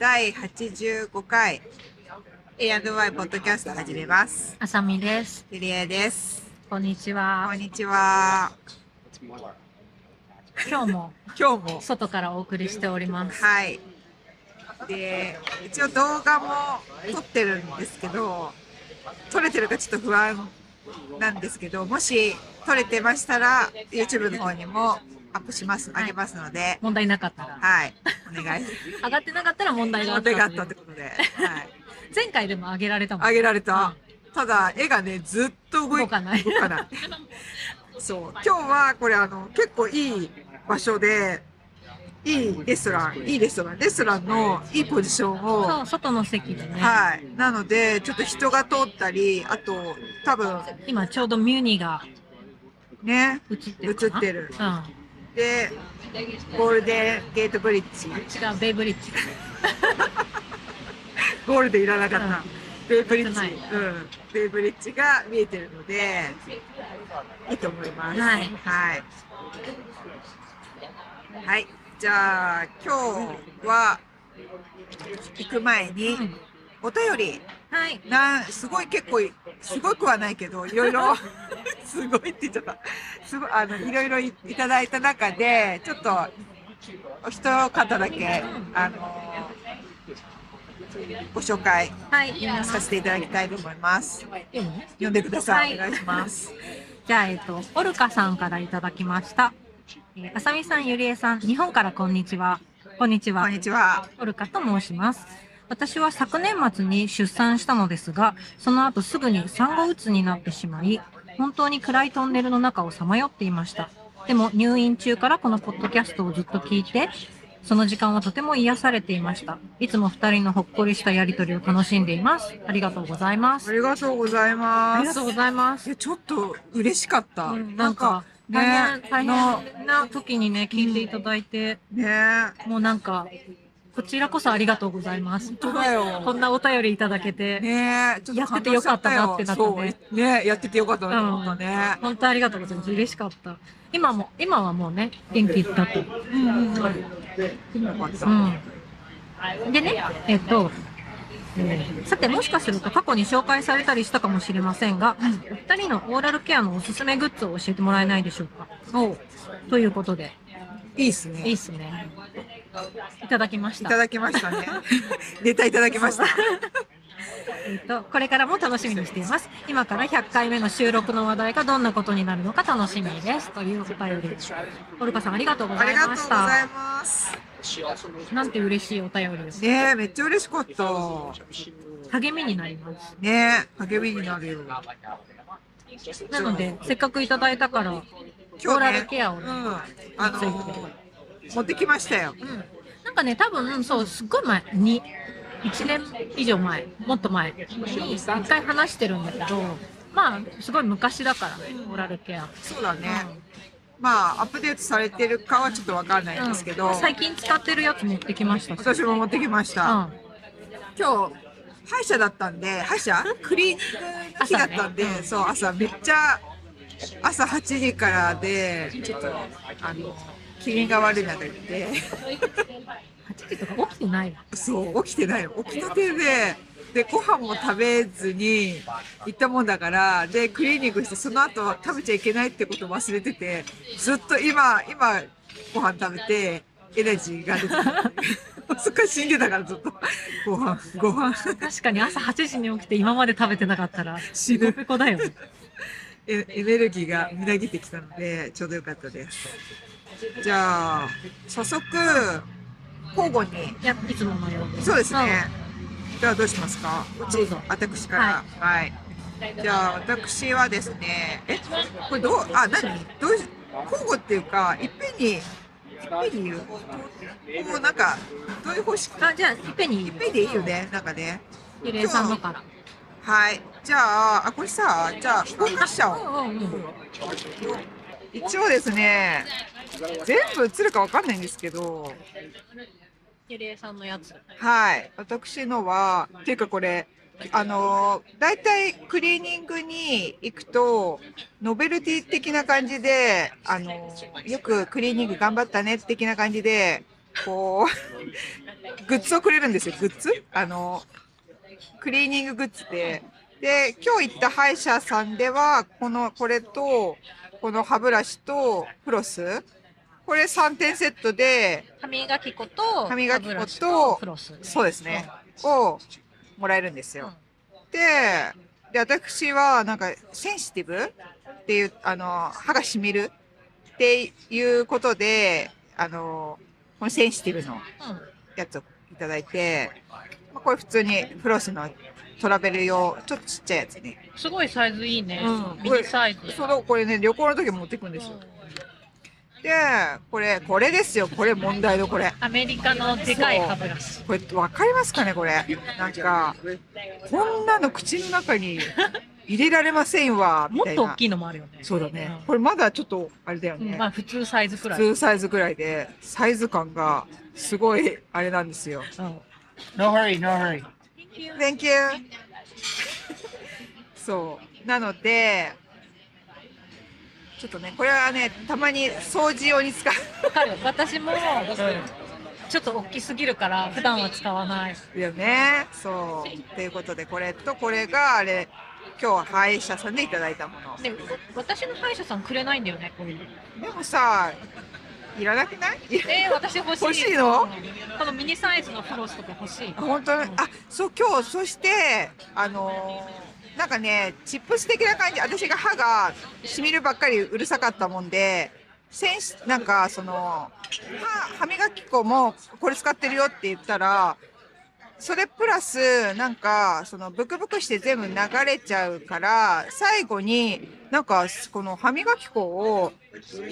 第85回 A&Y ポッドキャスト始めます。あさみです。ゆりえです。こんにちこはん。にちは。今日も 今日も。外からお送りしております。はい。で、一応動画も撮ってるんですけど、撮れてるかちょっと不安なんですけど、もし撮れてましたら YouTube の方にもアップします、はいあげますので、問題なかったら。はい。お願い。上がってなかったら問題があった問題があったってことで。はい。前回でも上げられたもん。あげられた。ただ、絵がね、ずっと動い動かない動かない。そう。今日は、これ、あの、結構いい場所で、いいレストラン、いいレストラン、レストランのいいポジションを、そう、外の席でね。はい。なので、ちょっと人が通ったり、あと、多分、今ちょうどミュニがね、映ってる。映ってる。うん。で、ゴールデンゲートブリッジ。違う、ベイブリッジ。ゴールデンいらなかった。うんベイブリッジ、うん、ベイブリッジが見えてるので、いいと思います。はいはい。はい。じゃあ、今日は、行く前に、うんお便り、はい。なん、すごい結構い、すごくはないけど、いろいろ、すごいって言っちゃった。すごい、あの、いろいろいいただいた中で、ちょっと、お一方だけ、あの、ご紹介はい。させていただきたいと思います。読んでください。はいお願いします。じゃあ、えっと、オルカさんからいただきました。えーあさみさん、ゆりえさん、日本からこんにちは。こんにちはこん。にちは。オルカと申します。私は昨年末に出産したのですが、その後すぐに産後うつになってしまい、本当に暗いトンネルの中をさまよっていました。でも入院中からこのポッドキャストをずっと聞いて、その時間はとても癒されていました。いつも二人のほっこりしたやりとりを楽しんでいます。ありがとうございます。ありがとうございあます。りがとうございます。いや、ちょっと嬉しかった。うんなんか、大ね変、大変な時にね、聞いていただいて、ねもうなんか、こちらこそありがとうございます。本当だよこんなお便りいただけて、ねちょっとやっててよかったなってなったねねやっててよかったなと思ったね。本当ありがとうございます。嬉しかった。今も、今はもうね、元気だと。うんうんうん。よかった。うん。でね、えっと、えーさてもしかすると過去に紹介されたりしたかもしれませんが、お二人のオーラルケアのおすすめグッズを教えてもらえないでしょうか。おということで、いいっすね。いいっすね。いただきました。いただきましたね。ネタいただきました。えっと、これからも楽しみにしています。今から100回目の収録の話題がどんなことになるのか楽しみです。というお便り。オルカさんありがとうごありがとうございました。ざいます。なんて嬉しいお便りです。ねめっちゃ嬉しかった。励みになります。ね励みになるよ。なので、せっかくいただいたから、オーラルケアをね、うん。あの持ってきましたよ。うん。なんかね、多分、そう、すっごい前に、1年以上前、もっと前に、一回話してるんだけど、まあ、すごい昔だからね、オーラルケア。そうだね。まあ、アップデートされてるかはちょっとわかんないんですけど、最近使ってるやつ持ってきましたし私も持ってきました。うん。今日、歯医者だったんで、歯医者？クリーニングの日だったんで、朝ねうんそう、朝めっちゃ、朝8時からで、ちょっと、あの、機嫌が悪い中行って、8時とか起きてないわ。そう、起きてないの。起きたてで、で、ご飯も食べずに行ったもんだから、で、クリーニングして、その後食べちゃいけないってことを忘れてて、ずっと今、今、ご飯食べて、エナジーが出てた。そっから死んでたからずっと。ご飯、ご飯。確かに朝8時に起きて今まで食べてなかったら、死ぬペコだよ。エエネルギーがみなぎってきたので、ちょうどよかったです。じゃあ、早速、交互に、いや、いつものように。そうですね。じゃあどうしますか？うち私から。はい。じゃあ、私はですね、え、これどう、あ、何？どうし、交互っていうか、いっぺんに、いっぺんに言う？こう、なんか、どういう方式？あ、じゃあ、いっぺんにいっぺんでいいよね、なんかね。ゆりえさんのから。はい。じゃあ、あ、これさ、じゃあ、交換しちゃおう。うんうんうん。一応ですね、全部映るかわかんないんですけど、ゆりえさんのやつ。はい。私のは、っていうかこれ、あのー、大体クリーニングに行くと、ノベルティ的な感じで、あのー、よくクリーニング頑張ったね的な感じで、こう、グッズをくれるんですよ、グッズ？あの、クリーニンググッズで。で、今日行った歯医者さんでは、この、これと、この歯ブラシとフロス、これ3点セットで、歯磨き粉と、歯磨き粉とフロス。そうですね、をもらえるんですよ。で、で、私は、なんか、センシティブっていう、あの、歯が染みるっていうことで、あの、このセンシティブのうん。やつをいただいて、まあ、これ普通にフロスのトラベル用、ちょっとちっちゃいやつね。すごいサイズいいね。うんミニサイズ。その、これね、旅行の時持ってくんですよ。で、これ、これですよ。これ問題のこれ。アメリカのでかい歯ブラシ。これ、わかりますかねこれ。なんか、こんなの口の中に入れられませんわ、みたいな。もっと大きいのもあるよね。そうだねう。んこれまだちょっと、あれだようんね。まあ普通サイズくらい。普通サイズぐらいで、サイズ感がすごい、あれなんですよ。うん No hurry, no hurry. Thank you! そう。なので、ちょっとね、これはね、たまに掃除用に使う。わかる。私も、ちょっと大きすぎるから、普段は使わない。よね。そう。ということで、これとこれが、あれ、今日は歯医者さんでいただいたもの。で、私の歯医者さんくれないんだよね、こういうの。でもさ、いらなくない？えー、私欲しい。欲しいの？うんこのミニサイズのフロスとか欲しい。本当？に、あ、そう、今日、そして、あのーなんかね、チップス的な感じ、私が歯がしみるばっかりうるさかったもんで、センシ、なんか、その、歯、歯磨き粉もこれ使ってるよって言ったら、それプラス、なんか、その、ブクブクして全部流れちゃうから、最後に、なんか、この歯磨き粉を、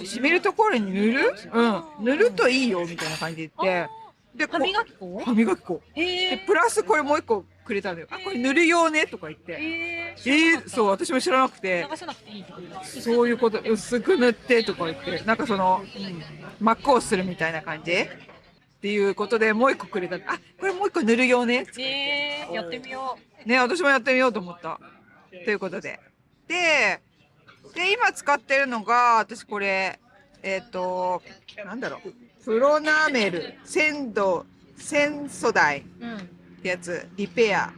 しみるところに塗る？うん。塗るといいよ、みたいな感じで言って。で、こ歯磨き粉？歯磨き粉。えで、ー、プラスこれもう一個くれたのよ。あ、これ塗るよねとか言って。えー、えー、そう、私も知らなくて、流さなくていいってことそういうこと、薄く塗ってとか言って、なんかその、真っ赤をするみたいな感じっていうことで、もう一個くれた。あ、これもう一個塗るよね。えー、やってみよね、私もやってみようと思った。ということで。で、で、今使ってるのが、私これ、えっ、と、なんだろう。プロナメル、鮮度、鮮素台。う。うん。ってやつ、リペア。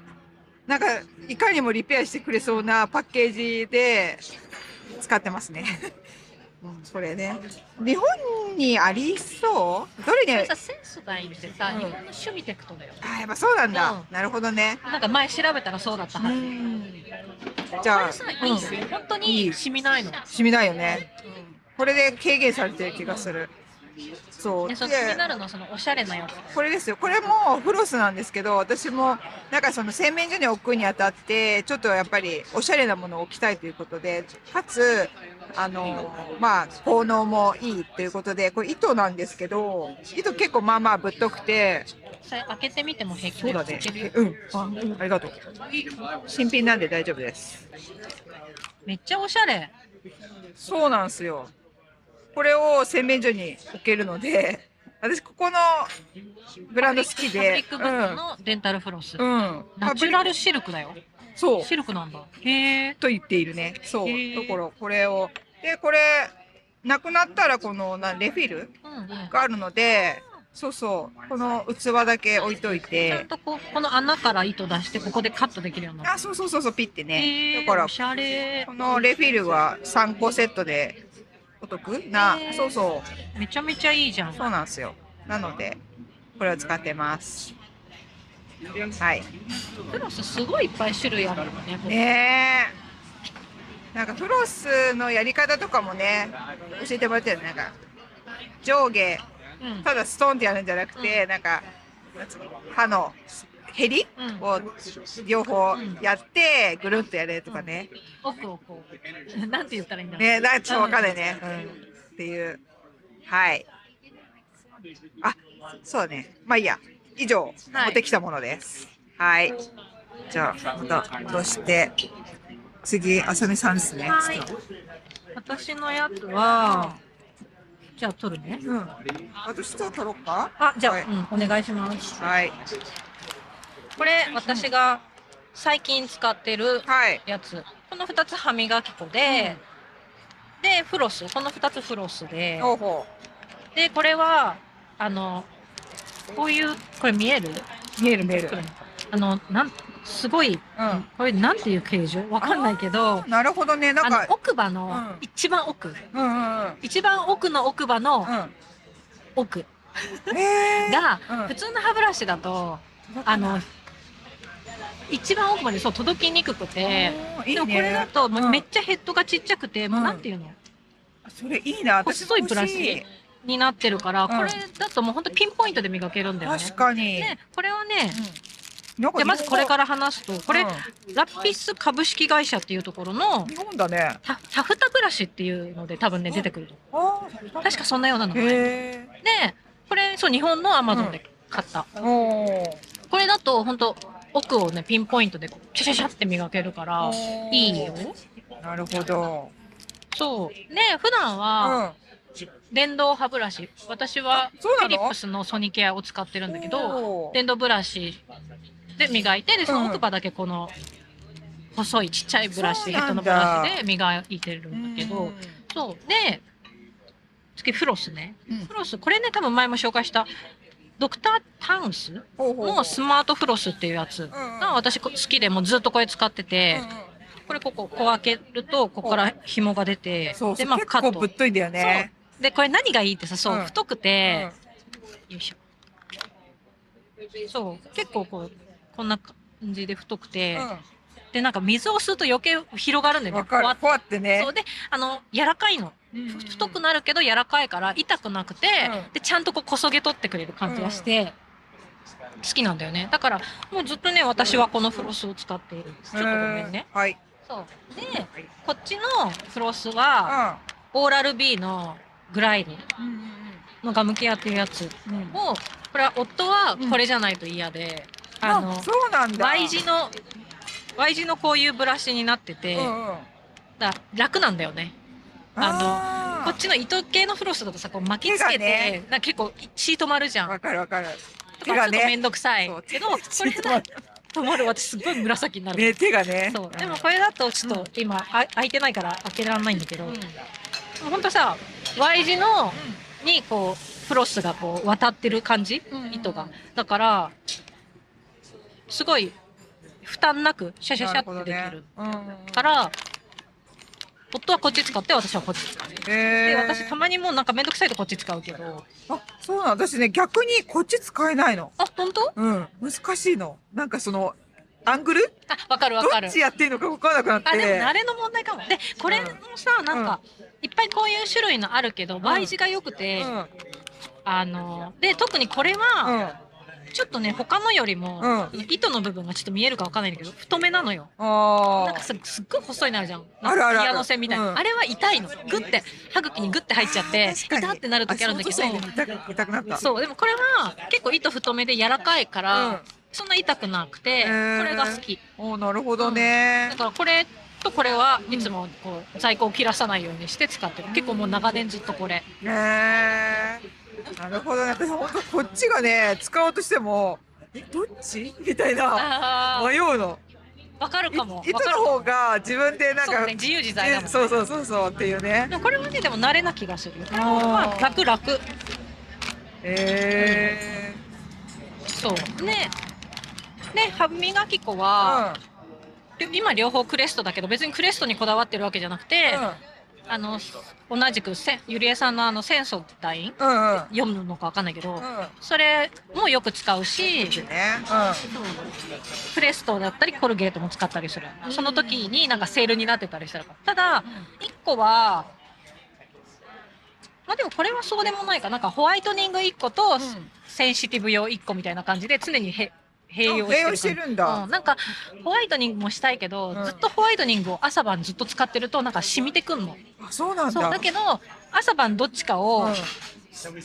なんか、いかにもリペアしてくれそうなパッケージで使ってますね。うん、これね。日本にありそう？どれにこれさ、センスダインってさ、うん日本の趣味テクトだよ。あ、やっぱそうなんだ。うなるほどね。なんか前調べたらそうだったはず。じゃあ、これさ、いいうんね。本当いにい染みないの。染みないよね。これで軽減されてる気がする。そう。気になるのはそのおしゃれなやつ。これですよ。これもフロスなんですけど、私もなんかその洗面所に置くにあたって、ちょっとやっぱりおしゃれなものを置きたいということで、かつ、あの、まあ、効能もいいということで、これ糸なんですけど、糸結構まあまあぶっとくて、さ開けてみても平気そうだね。うん。あありがとう。新品なんで大丈夫です。めっちゃおしゃれ。そうなんですよ。これを洗面所に置けるので、私ここのブランド好きファブリでッ、クグッズのデンタルフロス。うん。うん。ナチュラルシルクだよ。そう。シルクなんだ。へえ。と言っているね。そう。ところ、これを。で、これ、なくなったら、この、な、レフィルうんうん。があるので、そうそう。この器だけ置いといちゃんて。とこう、この穴から糸出して、ここでカットできるようになあ、る。そうそうそうそう、ピッてね。だからお、しゃれこ。のレフィルは3個セットでお得なそうそう。めちゃめちゃいいじゃん。そうなんですよ。なので、これを使ってます。はい。フロスすごいいっぱい種類あるよね。ねえ。なんかフロスのやり方とかもね、教えてもらってるね。なんか、上下、うん。ただストーンってやるんじゃなくて、なんか、なんつうの歯のヘリうんを両方やって、ぐるっとやれとかね。奥をこう。なんて言ったらいいんだろう。ねなんかちょっとわかんないね。うん。っていう。はい。あ、そうね。まあいいや。以上、はい持ってきたものです。はい。じゃあ、また戻して、次、あさみさんですね。はい私のやつは、じゃあ取るね。うん。私と取ろうかあ、じゃあ、はいうん、お願いします。はい。これ、私が最近使ってるはい。やつ。この2つ歯磨き粉で、で、フロス。この2つフロスで、ほうほで、これは、あの、こういう、これ見える？見える見える。あの、なん、すごい、うん。これなんていう形状？わかんないけど、なるほどね。なんか、奥歯のうん。一番奥、うんうんうん。一番奥の奥歯の奥。が、うん。普通の歯ブラシだと、あの、一番奥までそう届きにくくて、いいでもこれだね。とめっちゃヘッドがちっちゃくて、もううん。なんていうの？それいいな。私も細いブラシになってるから、んこれだともう本当ピンポイントで磨けるんだよね。確かに。で、これはね、うん。まずこれから話すと、これ、うんラピス株式会社っていうところの日本だね。タタフタブラシっていうので多分ね出てくると。ああ。確かそんなようなの。で、へこれそう日本のアマゾンで買った。これだと本当奥をねピンポイントでシャシャシャって磨けるからいいよ。なるほど。そう。で普段はうん。電動歯ブラシ。私はフィリップスのソニケアを使ってるんだけど、電動ブラシで磨いて、でその奥歯だけこの細いちっちゃいブラシ、ヘッドのブラシで磨いてるんだけど、そう。で、次フロスね。うん。フロス、これね、多分前も紹介した、ドクタータウンス？のスマートフロスっていうやつが私好きでもうずっとこれ使ってて、これここ、こう開けると、ここから紐が出て、で、まあカット。ぶっ。といんだよね。で、これ何がいいってさ、そう、うん太くて、よいしょ。そう、結構こう、こんな感じで太くて、で、なんか水を吸うと余計広がるんだうん。よね。わかる。ふこうやってねそう。で、あの、柔らかいの。うんうんうん太くなるけど柔らかいから痛くなくて、うんでちゃんとこうこそげ取ってくれる感じがして、好きなんだよねだからもうずっとね私はこのフロスを使っているちょっとごめんね、へーはい。そうでこっちのフロスはオーラル B のグライドうん。うんのガムケアっていうやつ。をこれは夫はこれじゃないと嫌で、あのそうなんだ。Y 字の Y 字のこういうブラシになってて。だ楽なんだよねあこっちの糸系のフロスだとさこう巻きつけて、なんか結構シート丸じゃん。わかるわかる。ちょっとめね。んどくさいけど、これで止まる私すごい紫になる。ね、手がね。そう。でもこれだとちょっと今、あ開いてないから開けられないんだけど、うん。でもほんとさ、Y 字のにこうフロスがこう渡ってる感じ、うん糸が。だから、すごい負担なくシャシャシャってできる。うん。から、夫はこっち使って私はこっち使って。で、私たまにもうなんかめんどくさいとこっち使うけど。あ、そうなの私ね、逆にこっち使えないの。あ、本当？うん。難しいの。なんかその、アングル？あ、わかるわどかるっち。やっていいのか分からなくなって。あ、でも慣れの問題かも。で、これもさ、なんか、いっぱいこういう種類のあるけど、倍字が良くて、うん。あの、で、特にこれうは、ん。ちょっとね、他のよりも、う糸の部分がちょっと見えるかわかんないんだけど、太めなのよ。あなんかすすっごい細いなるじゃん。あるあるピアノ線みたいな。うんあれは痛いの。グッて、歯茎にグッて入っちゃって、痛ってなる時あるんだけど。そう、でもこれは結構糸太めで柔らかいから、うんそんな痛くなくて、これが好き。おーなるほどねだ。からこれとこれはいつもこう在庫を切らさないようにして使ってる。結構もう長年ずっとこれ。ねえ。なるほどね。私本当こっちがね、使おうとしても、え、どっち？みたいな。あ迷うの。あ、わかるかも。い糸の方が自分でなんか、そうね、自由自在だもん。そうそうそうそうっていうね。これはね、でも慣れな気がする。まあ、楽楽。えそう。ね。で、歯磨き粉ー。は、今両方クレストだけど、別にクレストにこだわってるわけじゃなくて、うん。あの、同じくせ、ゆりえさんのあの、戦争隊員うんうん。読むのかわかんないけど、うん。それもよく使うし、ね。プレストだったりコルゲートも使ったりする。その時になんかセールになってたりしたらただ、1個は、まあでもこれはそうでもないか。なんかホワイトニング1個とうん。センシティブ用1個みたいな感じで常にへ併用してるしてるんだうん。なんかホワイトニングもしたいけど、うんずっとホワイトニングを朝晩ずっと使ってるとなんか染みてくんの。あ、そうなんそう。だ。だけど、朝晩どっちかを、うん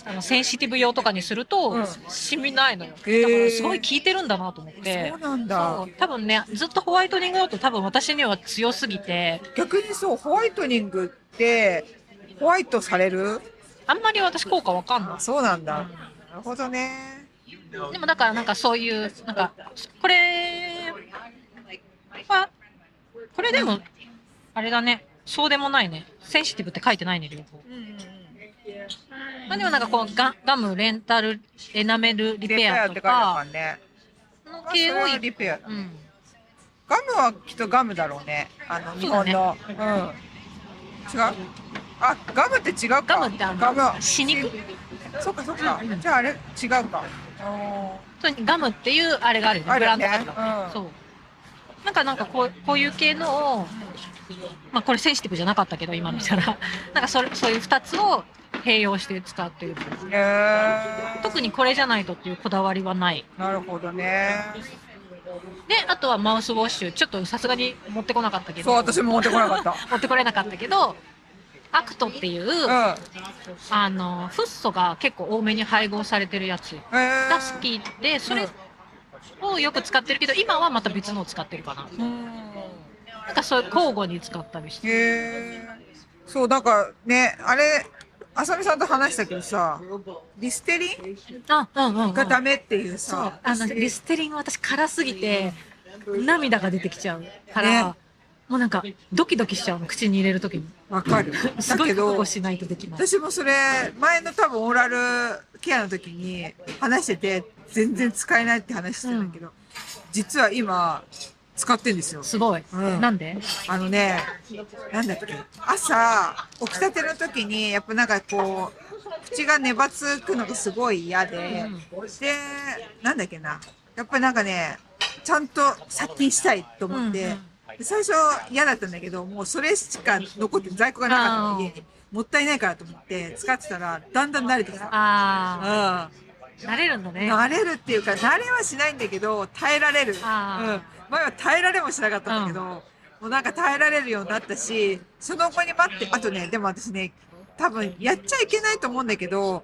あのセンシティブ用とかにすると、うん染みないのよ。だからすごい効いてるんだなと思って。そうなんだ。多分ね、ずっとホワイトニングだと多分私には強すぎて、逆にそう、ホワイトニングって、ホワイトされる？あんまり私効果わかんないあ、。そうなんだ。うんなるほどね。でもだからなんかそういう、なんか、これは、これでも、あれだね、そうでもないね。センシティブって書いてないね、両方。まあでもなんかこうガガム、レンタル、エナメルリリペアとかの系をい、リペアだ。うん。ガムはきっとガムだろうね。あの、日本の。うん。違う？あ、ガムって違うか。ガムってあの？ガム。死肉？そっかそっかうんうん。じゃああれ違うか。あそうガムっていうあれがあるよね。ブランドがあるうんそう。なんかなんかこうこういう系のを、まあこれセンシティブじゃなかったけど今見たら、なんかそれそういう二つを併用して使ってる。ーへ特にこれじゃないとっていうこだわりはない。ーなるほどね。で、あとはマウスウォッシュ。ちょっとさすがに持ってこなかったけど。そう、私も持ってこなかった。持ってこれなかったけど、アクトっていう、うん。あの、フッ素が結構多めに配合されてるやつが好きで、それをよく使ってるけど、今はまた別のを使ってるかな。うん。なんかそういう交互に使ったりして。へえ。そう、なんかね、あれ、あさみさんと話したけどさ、リステリンあ、うんうん、うん。がダメっていうさ、。あの、リステリンは私辛すぎて、涙が出てきちゃうから、ねもうなんか、ドキドキしちゃうの、口に入れるときに。わかる。すごいだけどしないとできない。私もそれ、前の多分オーラルケアの時に話してて、全然使えないって話してたんだけど、実は今、使ってんですよ。すごい。うんなんで？あのね、なんだっけ、朝、起きたての時に、やっぱなんかこう、口が粘つくのがすごい嫌で、で、なんだっけな、やっぱりなんかね、ちゃんと殺菌したいと思って、うんうんで最初嫌だったんだけど、もうそれしか残って在庫がなかったの家に。もったいないからと思って使ってたら、だんだん慣れてきた。あうん。あ、慣れるんだね。慣れるっていうか、慣れはしないんだけど、耐えられる。うん。前は耐えられもしなかったんだけど、もうなんか耐えられるようになったし、その後に待って、あとね、でも私ね、多分やっちゃいけないと思うんだけど、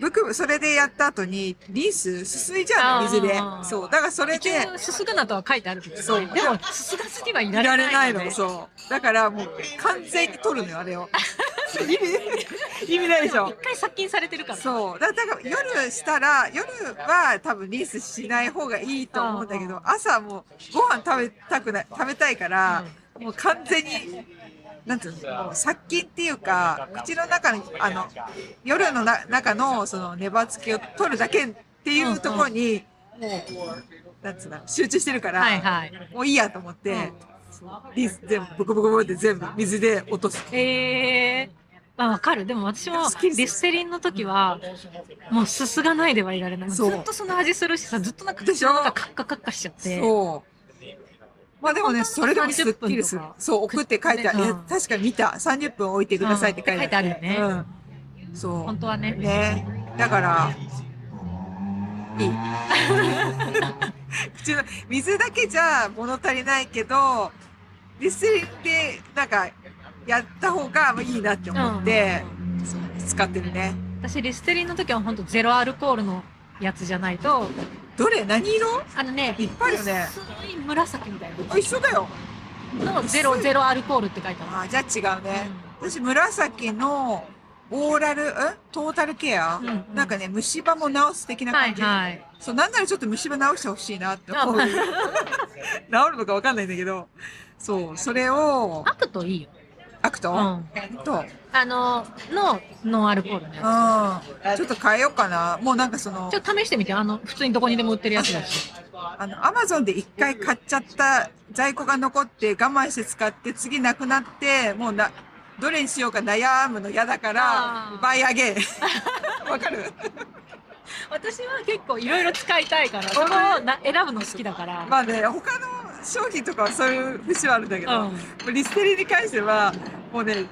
僕、それでやった後に、リンスすすいじゃうの、水で。そう。だからそれ一で、応、すすぐなとは書いてあるけど、そうでも、すすがすぎはいらいられないよね。れないの、そう。だからもう完全に取るのよ、あれを。意味、意味ないでしょ一。回殺菌されてるから。そう。だだから夜したら、夜は多分リンスしない方がいいと思うんだけど、朝もうご飯食べたくない、食べたいから、もう完全に、なんていうの、もう殺菌っていうか、口の中に、あの、夜のな中のその粘つきを取るだけっていうところに、もう、なんつうの、集中してるから、はいはい。もういいやと思って、リンス全部、ブクブクブクって全部水で落とす。ええまあわかる。でも私もリステリンの時は、もうすすがないではいられない。ずっとその味するしさ、ずっとなんかでしょ？口の中カッカカッカしちゃって。そう。まあでもね、それでもすっきりする30分とか。そう、送って書いてある。うんいや確かに見た。30分置いてくださいって書いてある。よねうん。そ本当はね。う。ね。だから、いい。口の、水だけじゃ物足りないけど、リステリンでなんかやった方がまあいいなって思って、使ってるね。私リステリンの時は本当ゼロアルコールのやつじゃないと、どれ？何色？あのね、いっぱいあるよね薄い紫みたいあ、一緒だよ。なのゼロゼロアルコールって書いてある。あ、じゃあ違うね。私、紫のオーラル、んトータルケア、うんうんなんかね、虫歯も治す的なはい感じ。はい。そう、なんならちょっと虫歯治してほしいなって思う。あ 治るのかわかんないんだけど。そう、それを、アクトいいよ。アクト、うん。と、あの、の、ノンアルコールのやうん、ちょっと変えようかな。もうなんかそのつ。ちょ、っと試してみて、あの、普通にどこにでも売ってるやつだし。あの、アマゾンで一回買っちゃった在庫が残って我慢して使って次なくなって、もうな、どれにしようか悩むの嫌だからあ、ーバイアゲン。わかる？私は結構いろいろ使いたいから、そこをな選ぶの好きだから。まあね、他の商品とかはそういう節はあるんだけど、うんリステリに関しては、もうね、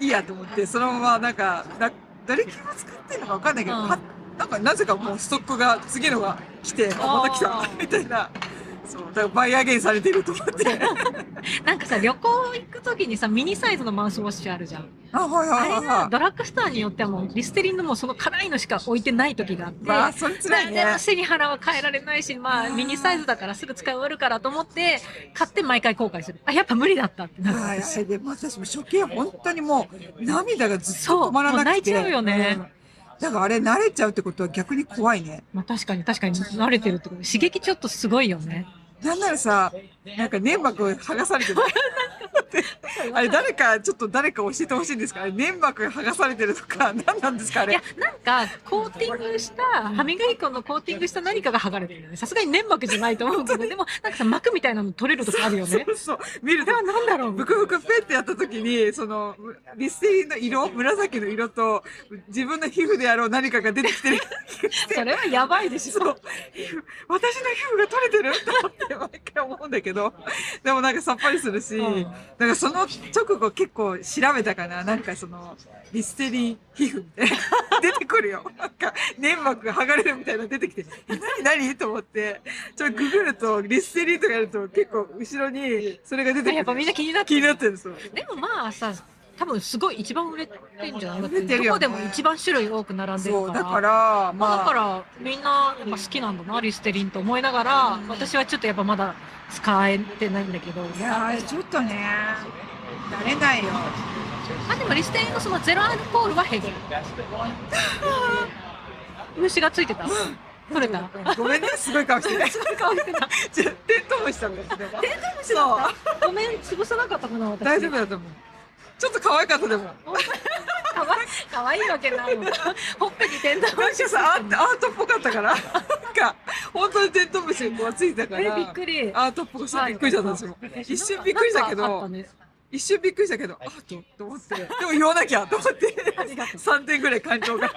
いいやと思って、そのままなんか、などれ系を使ってるのかわかんないけど、うんはなんかなぜかもうストックが、次のが来て、あ、また来たみたいな。そう、だからバイアゲンされてると思って。なんかさ、旅行行くときにさ、ミニサイズのマウスウォッシュあるじゃん。あ、はいあれはいはいはがドラッグストアによってはもうリステリンのもうその辛いのしか置いてない時があって。い。まあ、それ辛いね。でも背に腹は変えられないし、まあミニサイズだからすぐ使い終わるからと思って、買って毎回後悔する。あ、やっぱ無理だったってなる。はい、私はい、でも私も初見本当にもう涙がずっそうと止まらなくて。もう泣いちゃうよねんだからあれ慣れちゃうってことは逆に怖いね。まあ確かに確かに慣れてるってこと。刺激ちょっとすごいよね。なんならさ、なんか粘膜剥がされてる。あれ誰か、ちょっと誰か教えてほしいんですか？粘膜が剥がされてるとか、何なんですかあれ？いや。、なんか、コーティングした、歯磨き粉のコーティングした何かが剥がれてるよね。さすがに粘膜じゃないと思うけど、でも、なんかさ、膜みたいなの取れるとかあるよねそ。うそう。見るとこれは、何だろう？ブクブクペってやった時に、その、リステリンの色、紫の色と、自分の皮膚であろう何かが出てきてる。それはやばいでしょ。そう。私の皮膚が取れてる？と思って毎回思うんだけど、でもなんかさっぱりするし、うんなんかその直後結構調べたかな、なんかその、リステリン皮膚みたいな、出てくるよ。なんか粘膜が剥がれるみたいなの出てきて、え何何？と思って、ちょっとググると、リステリンとかやると結構後ろにそれが出てくる。やっぱみんな気になって気になってるんですよ。でもまあさ、多分すごい一番売れてんじゃないだっどこでも一番種類多く並んでるから。だから、まあ、まあ、だからみんなやっぱ好きなんだな、リステリンと思いながら、私はちょっとやっぱまだ使えてないんだけど。いやーちょっとね、慣れないよ。あ、でもリステリンのそのゼロアルコールは平気。虫がついてた？取れた？ごめんね、すごい顔してね。すごい顔し てた。テントウムシだもテントウムシだごめん、潰さなかったかな、私。大丈夫だと思う。ちょっと可愛かったでも。かわいいいわけないよ。ほっぺにテントウムシなんかさ、アートっぽかったから、なんか、本当にテントウムシがついてたから、え、びっくり。アートっぽくしてびっくりしたんですよ。一瞬びっくりしたけど一瞬びっくりしたけど、アートと思って、でも言わなきゃと思って、ありがとう3点ぐらい感情が。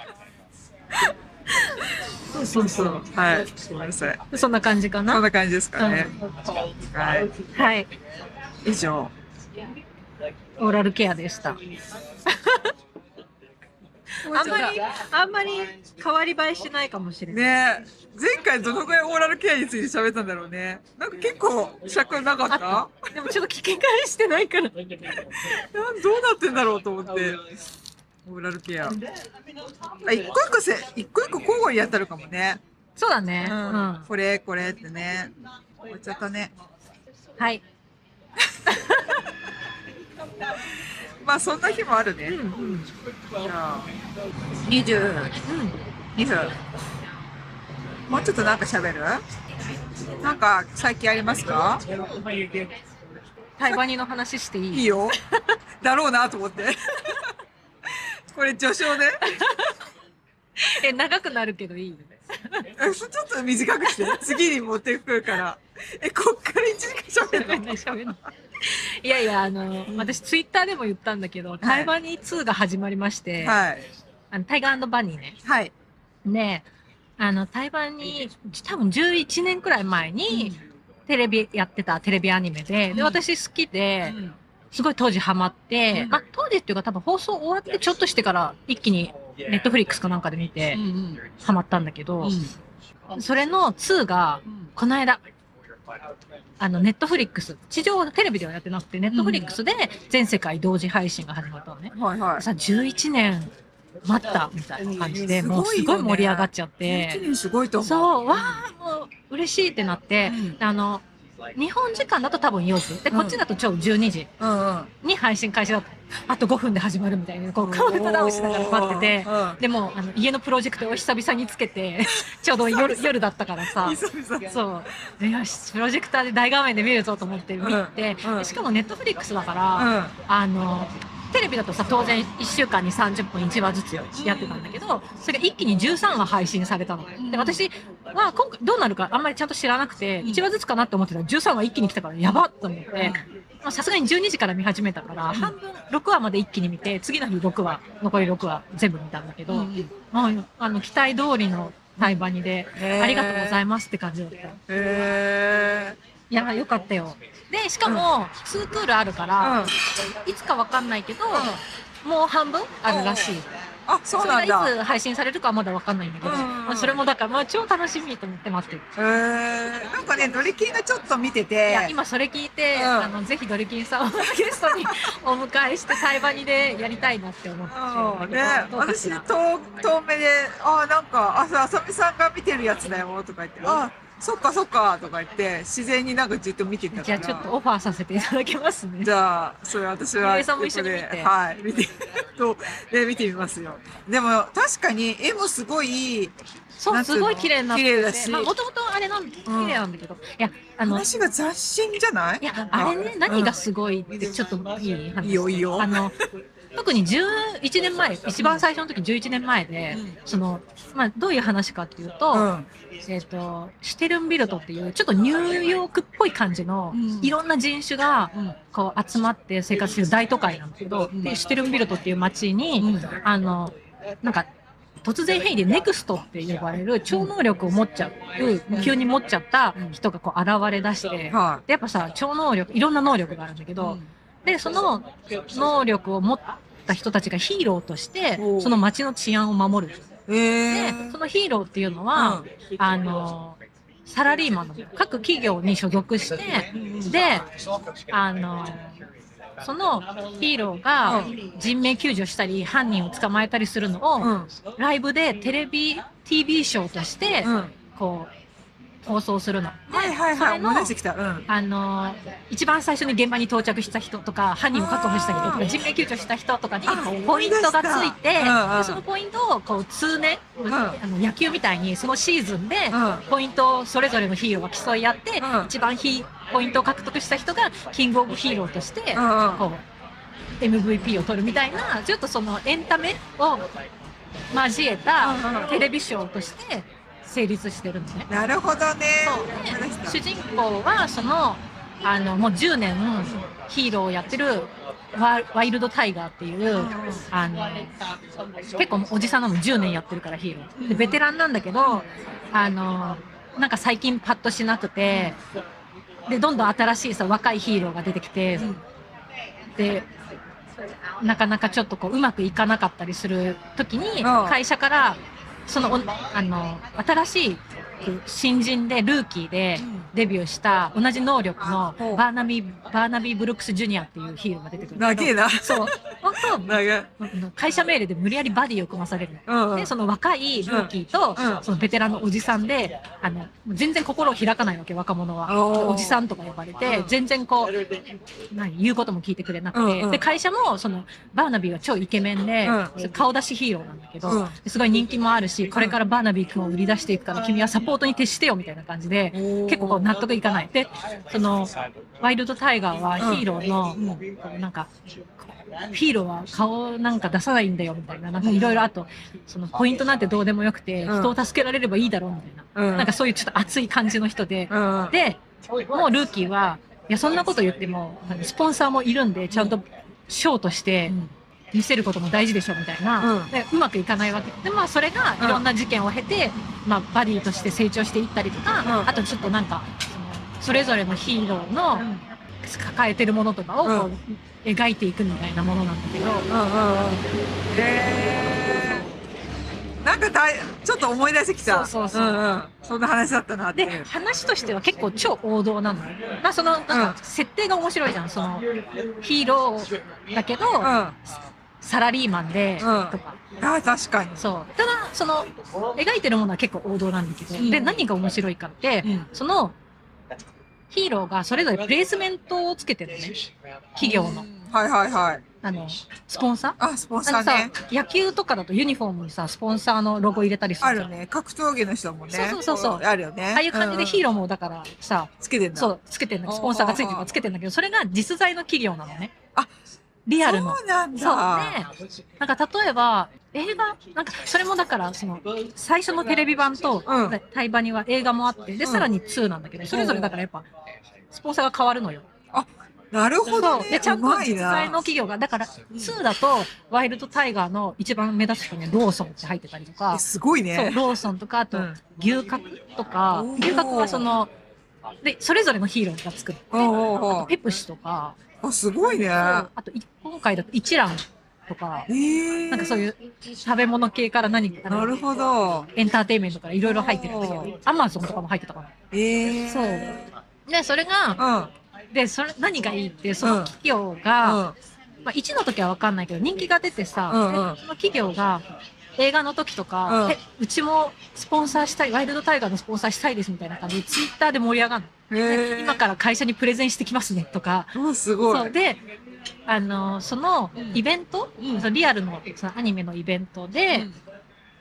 そうそうそう。はい、ごめんなさい。そんな感じかな。こんな感じですかね。はい。はい。以上。オーラルケアでした。あんまり、あんまり変わり映えしないかもしれない。ねえ前回どのぐらいオーラルケアについて喋ったんだろうね。なんか結構尺なかっあった？たでもちょっと聞き返してないから。なんどうなってんだろうと思って。オーラルケア。あ、一個一個せ、一個一個交互にやったるかもね。そうだね。ううんん。。これ、これってね。終わっちゃったね。はい。まあそんな日もあるね。うんうん。じゃあ、22分。もうちょっとなんか喋る？なんか最近ありますか？タイバニの話していい？いいよ。だろうなと思って。これ序章ね。え、長くなるけどいいえちょっと短くして。次に持ってくるから。え、こっから1時間喋るの？喋んないいやいや、あの、私ツイッターでも言ったんだけど、タイバニー2が始まりまして、はい。あのタイガーバニーね。はい。で、あの、タイバニー、多分11年くらい前に、テレビやってたテレビアニメで、うん。で、私好きで、すごい当時ハマって、うん。まあ当時っていうか多分放送終わってちょっとしてから一気にネットフリックスかなんかで見てうんハマったんだけど、うん。それの2がこの間、あのネットフリックス、地上テレビではやってなくてネットフリックスで全世界同時配信が始まったのね。はいはい。さ、11年待ったみたいな感じで、もうすごい盛り上がっちゃって、1年すごいと思う。そう、わあ、もう嬉しいってなって、うんあの、日本時間だと多分4時。で、うん。こっちだと超12時。うんうん。に配信開始だった。あと5分で始まるみたいに、こう、カウントダウンしながら待ってて、うん。でも、あの、家のプロジェクトを久々につけて、ちょうど夜、夜だったからさ、そう。でよし、プロジェクターで大画面で見るぞと思って見て、しかもネットフリックスだから、うん。あの、テレビだとさ、当然1週間に30分1話ずつやってたんだけど、それが一気に13話配信されたの。で、私は今回どうなるかあんまりちゃんと知らなくて、1話ずつかなって思ってたら13話一気に来たからやばっと思って、まあさすがに12時から見始めたから、半分6話まで一気に見て、次の日6話、残り6話全部見たんだけど、まあ、あの、期待通りのタイバニで、ありがとうございますって感じだった。へいや、よかったよ。で、しかも、2クールあるかー。ら、うん。いつかわかんないけど、もう半分あるらしい。あ、そうなんれがだ。いつ配信されるかはまだわかんないんだけど、うんまあ、それもだから、まあ、超楽しみと思って待ってる。へー。なんかね、ドリキンがちょっと見ていて。や、今それ聞いて、うんあの、ぜひドリキンさんをゲストにお迎えして、対バニでやりたいなって思ってうんね私ら遠遠目で「あなんかあそうあさみさんが見てるやつだよ」とか言って「あそっかそっか」とか言って自然になんかずっと見てたから。じゃあちょっとオファーさせていただきますね。じゃあそれ私はさんも一緒に見て。はい見て とで見てみますよ。でも確かに絵もすごいそう、すごい綺麗にな綺麗だし。まあ、もともとあれなん、綺麗なんだけど、いや、あの、い話が斬新じゃない？や、あれね、何がすごいって、ちょっといい話。いいよいいよ。あの、特に11年前、一番最初の時11年前で、うん。その、まあ、どういう話かっていうと、うん。えっ、と、シュテルンビルトっていう、ちょっとニューヨークっぽい感じの、うん。いろんな人種が、うん。こう集まって生活してる大都会なんだけど、うん。で、シュテルンビルトっていう街に、うん。あの、なんか、突然変異でネクストって呼ばれる超能力を持っちゃう、急に持っちゃった人がこう現れ出して、はでやっぱさ、超能力、いろんな能力があるんだけいど、で、その能力を持った人たちがヒーローとしてその街の治安を守る。えでー、そのヒーローっていうのは、あの、サラリーマンの各企業に所属して、で、あの、そのヒーローが人命救助したり、犯人を捕まえたりするのを、うん。ライブでテレビ、TV ショーとして、うん。こう、放送するの。ではいはいはい。思い出してきた。うん。あの一番最初に現場に到着した人とか、犯人を確保した人とか、人命救助した人とかにポイントがついて、うんうん。でそのポイントをこう通年、あの野球みたいにそのシーズンでうん。ポイントをそれぞれのヒーローが競い合って、うん。一番ヒポイントを獲得した人がキングオブヒーローとして、うんうん。こう MVP を取るみたいな、ちょっとそのエンタメを交えたうんうん。テレビショーとして成立してるのね。なるほどね。主人公はそのあのもう10年ヒーローをやってるワワイルドタイガーっていうあの結構おじさんなの10年やってるからヒーロー。でベテランなんだけどあのなんか最近パッとしなくてでどんどん新しいさ若いヒーローが出てきてでなかなかちょっとこううまくいかなかったりする時にうん。会社からそのあの新しい新人でルーキーでデビューした同じ能力のバーナビーバーナビー・ブルックス・ジュニアっていうヒーローが出てくる長えな。そう。本当 会社命令で無理やりバディを組まされるの。うんうん。で、その若いルーキーと、うん。そのベテランのおじさんで、あの、全然心を開かないわけ、若者は。おじさんとか呼ばれて、うん。全然こう、何、言うことも聞いてくれなくて、うんうん。で、会社も、その、バーナビーは超イケメンで、うん。顔出しヒーローなんだけど、うん。すごい人気もあるし、これからバーナビー君を売り出していくから、君はサポートに徹してよ、みたいな感じで、結構こう納得いかない。で、その、ワイルドタイガーはヒーローの、こうなんか、ヒーローは顔なんか出さないんだよみたいな、なんかいろいろあと、そのポイントなんてどうでもよくて、うん。人を助けられればいいだろうみたいな、うん。なんかそういうちょっと熱い感じの人で、うん。で、もうルーキーは、いや、そんなこと言っても、スポンサーもいるんで、ちゃんとショーとして見せることも大事でしょみたいな、うん。でうまくいかないわけ。で、まあそれがいろんな事件を経て、まあバディとして成長していったりとか、うん。あとちょっとなんか、それぞれのヒーローの抱えてるものとかを描いていくみたいなものなんだけど、うんうんうん。へー。なんかだいちょっと思い出してきた。そうそうそう。んん。そんな話だったなっていでう話としては結構超王道なの。よまあそのなんか設定が面白いじゃん。そのヒーローだけど、うん。あサラリーマンで、うん。とか。確かに。そう。ただその描いてるものは結構王道なんだけど、うん。で何が面白いかって、うん。そのヒーローがそれぞれプレイスメントをつけてるのね。企業の。はいはいはい。あのスポンサー？あスポンサーね。野球とかだとユニフォームにさスポンサーのロゴ入れたりするあるね。格闘技の人もね。そうそうそうあるよね。ああいう感じでヒーロローもだからさ、つけてんだ。そう、つけてんだスポンサーがついてるからつけてんだけど、それが実在の企業なのね。あリアルの。そうなんそう。だで、なんか例えば、映画、なんか、それもだから、その、最初のテレビ版と、うん。でタイバには映画もあって、で、うん。さらに2なんだけど、それぞれだからやっぱ、スポンサーが変わるのよ。なるほどそう。で、ねちゃんと実在のな企業が、だから、2だと、ワイルドタイガーの一番目立つ人にはローソンって入ってたりとかえ、すごいそう、ねローソンとか、あとうん、牛角とか牛角はその、で、それぞれのヒーローが作って、ペプシとか、あすごいね。あと、い今回だと一蘭とか。え、ー。なんかそういう食べ物系から何か、なるほど。エンターテインメントからいろいろ入ってるんだけおど、アマゾンとかも入ってたかな。えー。そう。で、それが、うん。で、それ、何がいいって、その企業が、うん。まあ、1の時は分かんないけど、人気が出てさ、うんうん。でその企業が、映画の時とか、うん。え、うちもスポンサーしたい、ワイルドタイガーのスポンサーしたいですみたいな感じで、ツイッターで盛り上がる今から会社にプレゼンしてきますねとか、うんすごい。そうで、あの、そのイベント、うん。そのリアルのそのアニメのイベントで、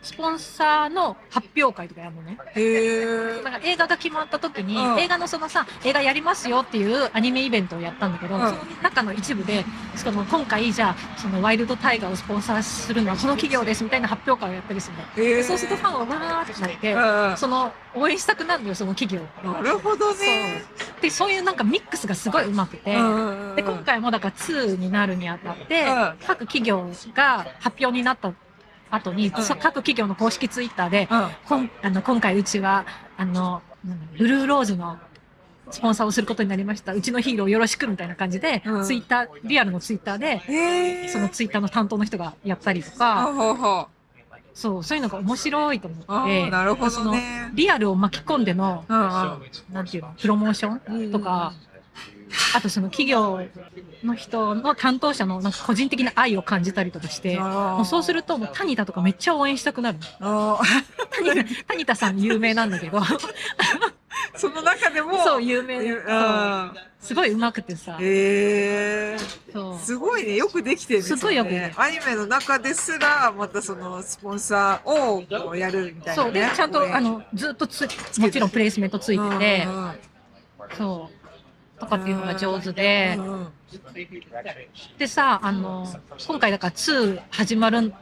スポンサーの発表会とかやるのね。へえ。なんか映画が決まった時に、うん映画のそのさ、映画やりますよっていうアニメイベントをやったんだけど、うんその中の一部で、しかも今回じゃあ、そのワイルドタイガーをスポンサーするのはこの企業ですみたいな発表会をやったりするの。そうするとファンがわーってなって、うんその、応援したくなるのよ、その企業。なるほどね。で、そういうなんかミックスがすごい上手くて、うんで、今回もだから2になるにあたって、うん各企業が発表になった後に、うんそ各企業の公式ツイッターで、うん。こんあの今回うちは、あの、ブルーローズのスポンサーをすることになりました。うちのヒーローよろしくみたいな感じで、うんツイッター、リアルのツイッターで、へえ。そのツイッターの担当の人がやったりとほか、うほうほう。そう、そういうのが面白いとあ思って、あ、なるほそのどね。リアルを巻き込んでの、うんうん。なんていうの、プロモーションとか、あとその企業の人の担当者のなんか個人的な愛を感じたりとかして、もうそうするともうタニタとかめっちゃ応援したくなる。あタニタタニタさん有名なんだけど、ー その中でも、そう有名。すごい上手くてさ、へえ。そうすごいね。よくできてるね。すごいよくアニメの中ですら、またそのスポンサーをやるみたいな、ね。そうでちゃんとあのずっとつもちろんプレイスメントついてて、そうとかっていうのが上手で、でさあの今回だから2始まる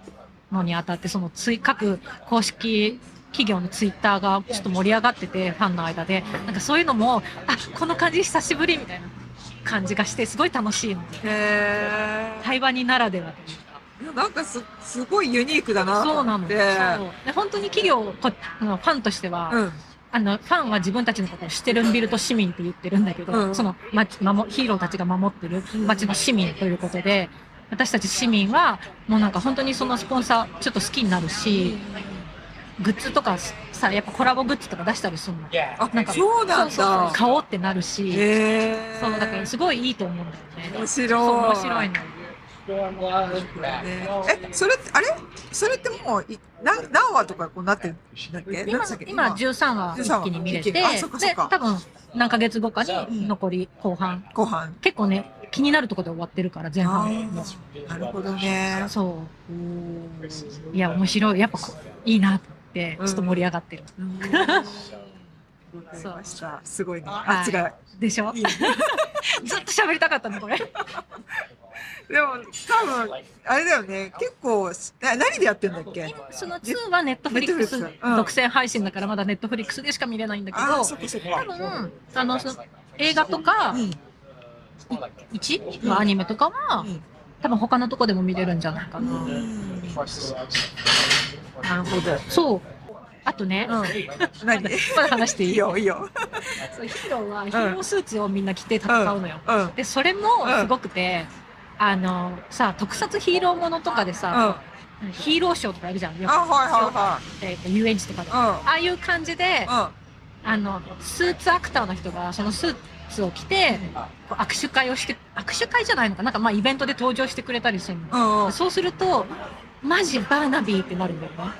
のにあたってそのつい各公式企業のツイッターがちょっと盛り上がっててファンの間で。なんかそういうのもあこの感じ久しぶりみたいな感じがしてすごい楽しいの。へ対話にならではというか。え。いやなんかす、すごいユニークだなとそうなの。思って。そう。で本当に企業こファンとしては、うん。あの、ファンは自分たちのことをシュテルンビルト市民って言ってるんだけど、うんその、ま、守ヒーローたちが守ってる街の市民ということで、私たち市民は、もうなんか本当にそのスポンサーちょっと好きになるし、グッズとかさ、やっぱコラボグッズとか出したりするの。あ、なんかそうなんだ。そうそう買おうってなるし。そう、だからすごいいいと思うんだよね。面白い。面白いの。ねえ、それあれ？それってもうい、何、何話とかこうなってるんだっけ？今今13話一気に見れて、で、か多分何ヶ月後かに残り後半。後半。結構ね、気になるところで終わってるから、前半も。なるほどね。そう。いや、面白い。やっぱこいいなって、ちょっと盛り上がってる。うん。そうました。すごいね。はいあ、違う。でしょ？ずっと喋りたかったの、これ。でも、多分、あれだよね。結構、え何でやってんだっけ？今、その2はネットフリックス独占配信だから、まだネットフリックスでしか見れないんだけあ、ど、多か。分、あの、その映画とか、うん。1のアニメとかは、多分他のとこでも見れるんじゃないかな。なるほど。そう。あとね、うん。何？まだ話していい？よ、いいよ。そうヒーローはヒーロースーツをみんな着て戦うのよ。うん。で、それもすごくて、あの、さ、特撮ヒーローものとかでうん。ヒーローショーとかあるじゃん。よくはいはえーと遊園地とかで。いはああいう感じでい。、うん。うん。あの、スーツアクターの人が、そのスーツを着て、握手会をして、握手会じゃないのかなんかまあイベントで登場してくれたりするの。うんうん。そうすると、マジバーナビーってなるんだよね。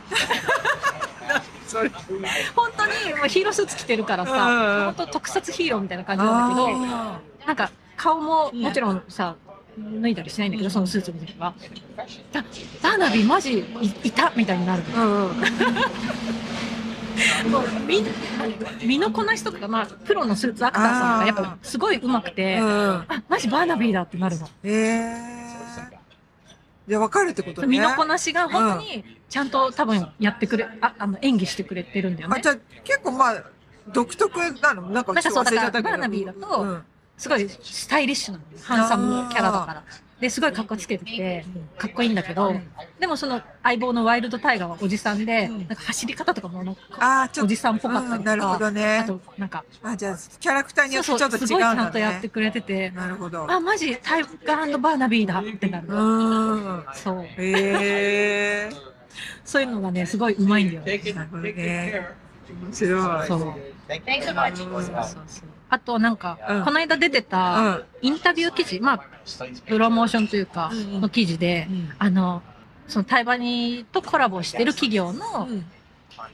本当にもうヒーロースーツ着てるからうんさ、本当特撮ヒーローみたいな感じなんだけど、あなんか顔ももちろんさ、脱いだりしないんだけど、そのスーツの時は。あ、バーナビーマジいいたみたいになるうんうん。もうみ身のこなしとか、まあ、プロのスーツアクターさんがやっぱすごい上手くて、うん。あ、マジバーナビーだってなるの。ええ。じゃあ分かるってことね。身のこなしが本当にちゃんと多分やってくれ、ああの演技してくれてるんだよあ、ねじ。ゃあ結構まあ、独特なの？なんか忘れちゃったけバーナビーだとうんすごいスタイリッシュなの。ハンサムキャラだから。で、すごい格好つけてて、かっこいいんだけど、でもその相棒のワイルドタイガーはおじさんで、うんなんか走り方とかもなんかああ、ちょっと。おじさんっぽかったりとかうんなるほどあね。となんか、あ、じゃあ、キャラクターにそうそう、よってちょっとすごいちゃ違うんとやってくれてて、なるほど。あ、マジタイガーバーナビーだってなる。うーん。そう。へえ。そういうのがね、すごいうまいんだよね。なるほどね。面白い。そう。うんそうそうあとなんか、うん。この間出てたインタビュー記事、まあ、プロモーションというかうん。うん、の記事で、あの、そのタイバニとコラボしてる企業の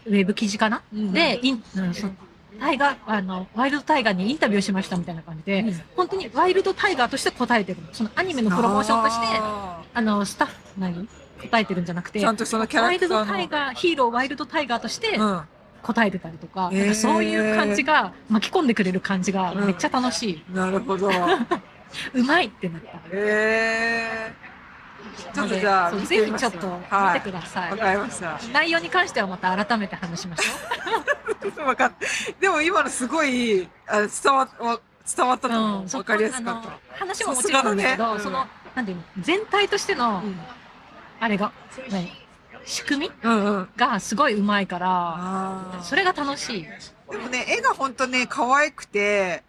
ウェブ記事かな、うん。で、インうんそのタイガー、あの、ワイルドタイガーにインタビューしましたみたいな感じで、うん。本当にワイルドタイガーとして答えてるの。そのアニメのプロモーションとして、ああの、スタッフ、何答えてるんじゃなくて、ちゃんとそのキャワイルラクターの。ドタイガー、ヒーローワイルドタイガーとしてうん。答えてたりとか、かそういう感じが、巻き込んでくれる感じがめっちゃ楽しい。なるほど。うまいってなった。えー。ちょっとじゃあ、ぜひちょっとはい見てください。わかりました。内容に関してはまた改めて話しましょ わかっでも今のすごい、あ伝わわ伝わったう。と思う。うん、そわかりやすかっあのた。話ももちろんだけど、さすがだねその、なんていうの、全体としての、うんあれが、ね、仕組みうんうん。がすごいうまいから、あそれが楽しい。あ。でもね、絵がほんとね、可愛くて、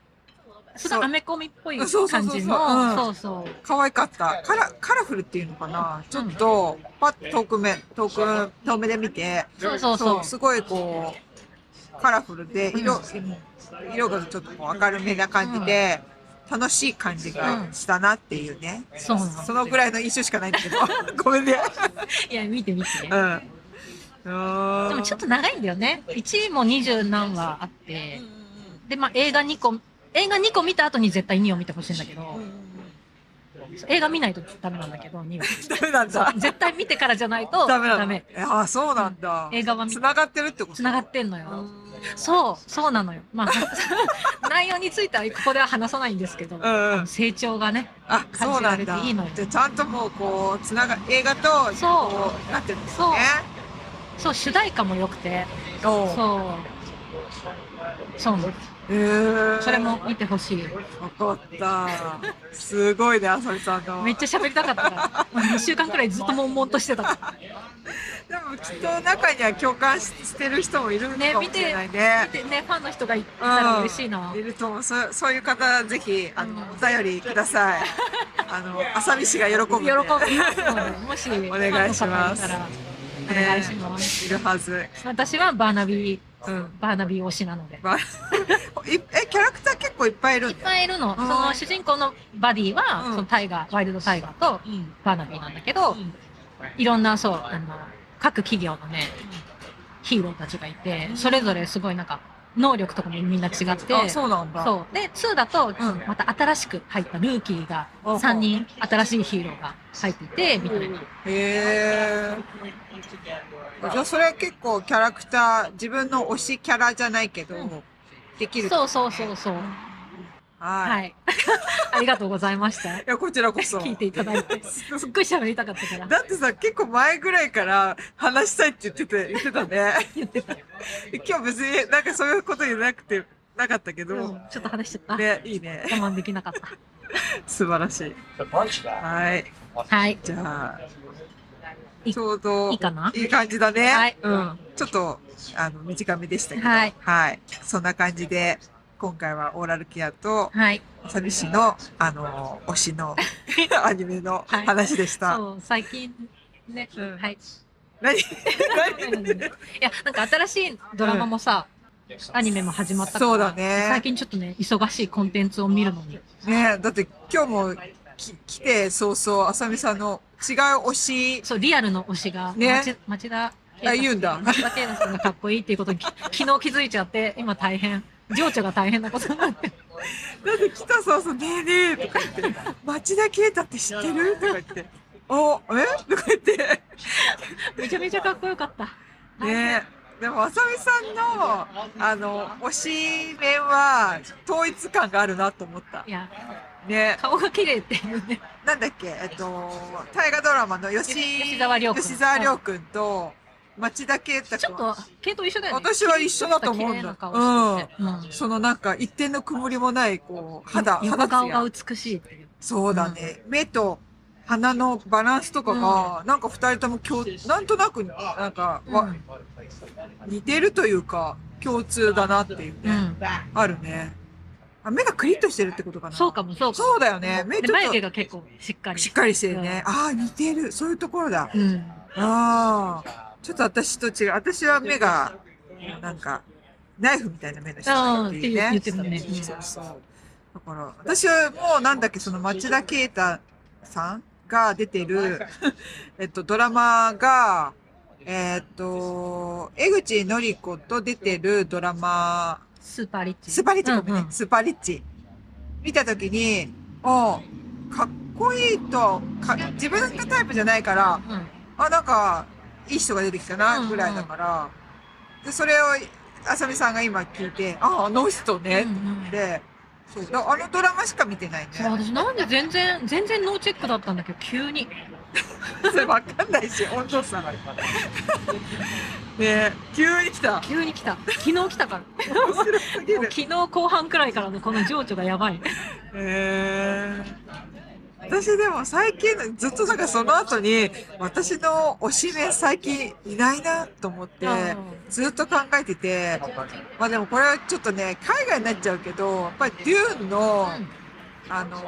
すごいアメコミっぽい感じの、うんそうそう。可愛かった。カラ、カラフルっていうのかな？ちょっと、パッと遠く目、遠く、遠目で見て、そうそうそう。すごいこう、カラフルで、色、色がちょっと明るめな感じで、楽しい感じがしたなっていうね。そうなの。そのぐらいの印象しかないんだけど、ごめんね。いや、見て見て。うん。ででもちょっと長いんだよね。1位も20何話あって、で、まあ映画2個、映画2個見た後に絶対2を見てほしいんだけど、映画見ないとダメなんだけど、2は。ダメなんだ。そう絶対見てからじゃないとダメダメ。ああ、そうなんだ。映画は見繋がってるってこと？繋がってんのよ。そう、そうなのよ。まあ、内容についてはここでは話さないんですけど、うんうん成長がね、あ、そうなんだ。感じられていいのよじゃあちゃんともうこう、つなが、映画と、そうなってるんですね。そう、主題歌も良くて、そう、そうなの。へーそれも見てほしい。わかった。すごいね、あさみさんの。めっちゃ喋りたかったから、2週間くらいずっと悶々としてた。でもきっと中には共感ししてる人もいるねかもしれないね。ファンの人がいたら嬉しいな。いると思う。そうそういう方、ぜひ、あの、うんお便りください。あの、あさみ氏が喜ぶ。喜ぶ。うんもし、お願いしますお願いします。いるはず。私はバーナビー、うん。バーナビー推しなので。え、キャラクター結構いっぱいいるいっ。ぱいいるの。そうんの主人公のバディは、うんそのタイガー、ワイルドタイガーとうん。バーナビーなんだけど、いろんな、そう、あの、各企業のね、ヒーローたちがいて、それぞれすごいなんか、能力とかもみんな違って、あ、そうなんだ。そう。で、2だと、んまた新しく入ったルーキーが、うん3人新しいヒーローが入っていて、みたいな。へえ。じゃあそれは結構キャラクター、自分の推しキャラじゃないけど、うんできる。そうそうそうそう。はい。はい。ありがとうございました。いや、こちらこそ。聞いていただいて。すっごい喋りたかったから。だってさ、結構前ぐらいから話したいって言ってて、言ってたね。言ってた。今日別になんかそういうこと言えなくて、なかったけど、うんちょっと話しちゃった。ね、いいね。我慢できなかった。素晴らしい。はい。はい。じゃあ、いちょうど、いいかな？いい感じだね。はいうん。ちょっと、あの、短めでしたけど。はい。はい。そんな感じで、今回はオーラルケアと、はい。サビ氏の、あの、推しの アニメのはい話でした。そう、最近ね、うんはい。い何？や、なんか新しいドラマもさ、アニメも始まったから。そうだね最近ちょっとね、忙しいコンテンツを見るのに。ねだって今日もき来て早々、あさみさんの違う推し、そう、リアルの推しが、ね。町町田あ言うんだ。町田圭太さんがかっこいいっていうことにき 昨日気づいちゃって、今大変、情緒が大変なことになって。だって来た早々、ねえねえとか言って、町田啓太って知ってる？とか言って、お、え？とか言って、めちゃめちゃかっこよかった。ねでも、あさみさんの、あの、推し面は、統一感があるなと思ったい。や、ね顔が綺麗っていうね。なんだっけ、えっと、大河ドラマの吉吉沢亮君吉沢亮君と町田啓太君。ちょっと、系統一緒だよね。私は一緒だと思うんだ綺麗な顔しててうん。そのなんか一点の曇りもない、こう、肌、横肌顔が美しい。そうだね。目と鼻のバランスとかが、なんか二人とも共、なんとなく、なんか、わうん似てるというか、共通だなっていうね。うん。あるね。あ目がクリッとしてるってことかな。そうかも、そうかも。そうだよね。目でちょっと眉毛が結構しっかり。しっかりしてるね。ああ、似てる。そういうところだ。うん。ああ、ちょっと私と違う。私は目が、なんか、ナイフみたいな目の人ああっていうね。言ってたねうんそうそう。だから、私はもうなんだっけ、その町田啓太さんが出てる、えっと、ドラマが、えっと、江口のり子と出てるドラマ、スーパーリッチ。スーパーリッチ、ごめんね、うんうん。スーパーリッチ。見たときに、おかっこいいとか、自分がタイプじゃないから、うん。あ、なんか、いい人が出てきたな、ぐらいだから、で、それを、あさみさんが今聞いて、あ、あの人ね、うんうん。で、そう、あのドラマしか見てないね。私なんで全然、全然ノーチェックだったんだけど、急に。それわかんないし、温度差が。ね急に来た。急に来た。昨日来たから。面白すぎる。昨日後半くらいからのこの情緒がやばい。へー私でも最近ずっとなんかその後に私の推しメン最近いないなと思ってずっと考えててまあでもこれはちょっとね海外になっちゃうけどやっぱりデューンのあのー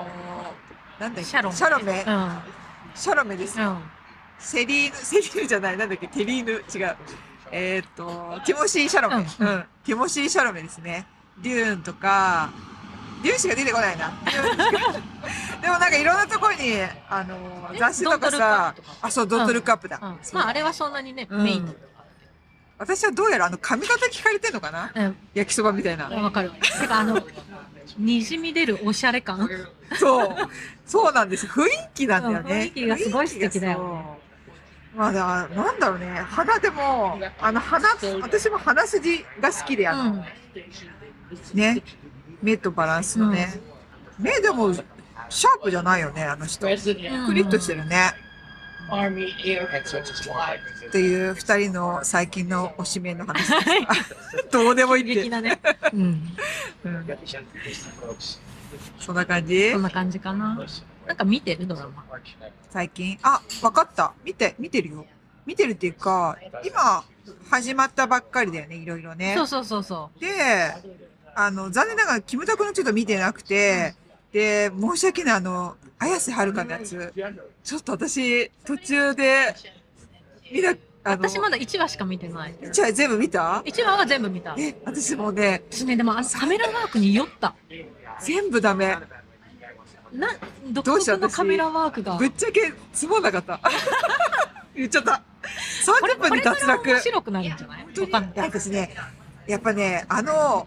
なんだっけシャロメ。シャロメ。うん。うん。シャロメです。よセリーヌセリーヌじゃないなんだっけテリーヌ？違う。えーっとティモシー・シャロメ、ううんん。ティモシー・シャロメですね。デューンとかデューンしか出てこないな でもなんかいろんなところにあのー雑誌とかさかあそうドントルックアップだ、うん。そうまあ、あれはそんなにね、うんメインの。私はどうやらあの髪型聞かれてんのかな？うん。焼きそばみたいなわかる。てか、あの、にじみ出るおしゃれ感。そう。そうなんです。雰囲気なんだよね。うん雰囲気がすごい素敵だよね。まあだ、なんだろうね。鼻でも、あの鼻、私も鼻筋が好きで、あの、うん。ね。目とバランスのね。目でも、シャープじゃないよね、あの人。クリッとしてるね。っていう二人の最近の推しメンの話です。どうでもいいって。劇だね。うん。うんそんな感じ？そんな感じかな。なんか見てるドラマ？最近？あ、わかった。見て、見てるよ。見てるっていうか、今、始まったばっかりだよね、いろいろね。そうそうそうそで、あの、残念ながら、キムタクのちょっと見てなくて、で、申し訳ない、あの、綾瀬はるかのやつ、ちょっと私、途中で、見な、う。あの、私まだ1話しか見てない。じゃあ全部見た？1話は全部見た。え、私もうね、私ね、でもあのカメラワークに酔った。全部ダメ。な、独特のカメラワークが。ぶっちゃけ、つまんなかった。言っちゃった。これ30分に脱落。白くなるんじゃない？わかんない。私ね、やっぱね、あの、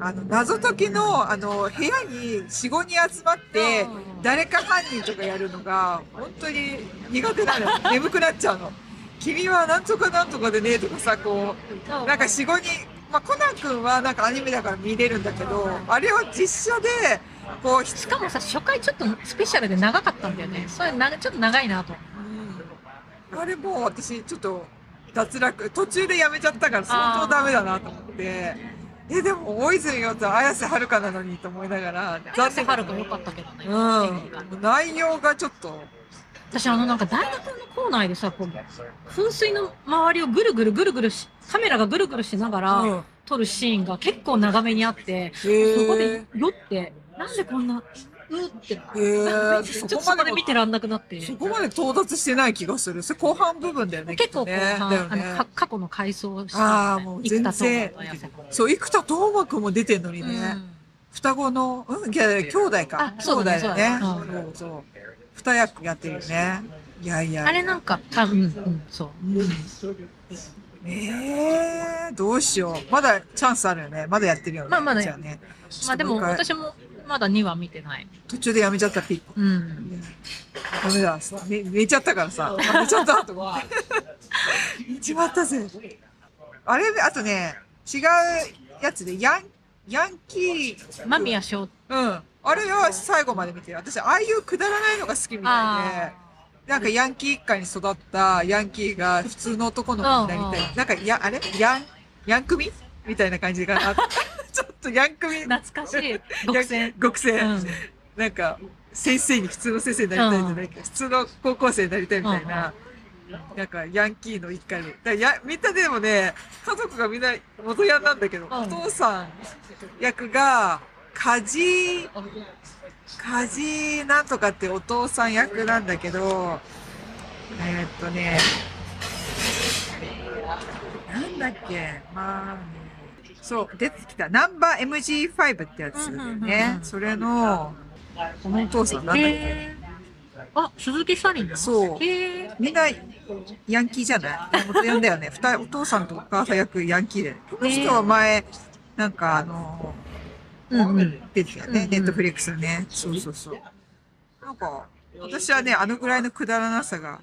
あの、謎解きの、あの、部屋に4、5人集まってうん、誰か犯人とかやるのが、本当に苦手なの。眠くなっちゃうの。君はなんとかなんとかでね、とかさ、こう、なんか4、5人、まあ、コナン君はなんかアニメだから見れるんだけど、あれは実写で、こう、しかもさ、初回ちょっとスペシャルで長かったんだよね。それなちょっと長いなと。うんあれもう私ちょっと脱落途中でやめちゃったから相当ダメだなと思ってえでも大泉洋と綾瀬はるかなのにと思いながら綾瀬はるか良かったけどね。うん。内容がちょっと。私あのなんか大学の校内でさ、こう、噴水の周りをぐるぐるぐるぐるし、カメラがぐるぐるしながらうん。撮るシーンが結構長めにあって、そこで酔って、なんでこんな、うーって、へーちょっとそこで見てらんなくなって。そこまで到達してない気がするそれ後半部分だよね結構こう、きっとねあのか過去の回想をしてああもう全然そう生田斗真君も出てんのにね、うん双子の、うん、いや、兄弟か。あそうだね兄弟だよね。そうそう。二役やってるよね。いやいや。あれなんか、あ、うん、うん、そう。うん。ええどうしよう。まだチャンスあるよね。まだやってるよね。まあまだね。まあでも私もまだ2話見てない。途中でやめちゃったピッコ。うん。ダメだ。寝寝ちゃったからさ。あ寝ちゃったと思って。寝ちまったぜ。あれ、あとね、違うやつで、ヤン、ヤンキー、間宮祥うん。あれは最後まで見てる。私、ああいうくだらないのが好きみたいあで、なんかヤンキー一家に育ったヤンキーが普通の男の子になりたうんい。なんか、や、あれ？ヤン、ヤン組みたいな感じかな。ちょっとヤン組。懐かしい。極戦。極戦。うん。なんか、先生に普通の先生になりたいんじゃないけど、普通の高校生になりたいみたいな、なんか、ヤンキーの一家に。だやみんなでもね、家族がみんな元ヤンなんだけど、んお父さん役が、カジ、カジなんとかってお父さん役なんだけど、えーっとね、なんだっけ、まあ、そう、出てきた。ナンバー MG5 ってやつうんうんうんうんね。それの、このお父さんなんだっけ？あ、鈴木サリンだそうみんなヤンキーじゃない？元ヤンだよね。二人、お父さんとお母さん役ヤンキーで。この人は前、なんかあの、うんうん。出てたよね。ネットフリックスね。そうそうそう。なんか、私はね、あのぐらいのくだらなさが。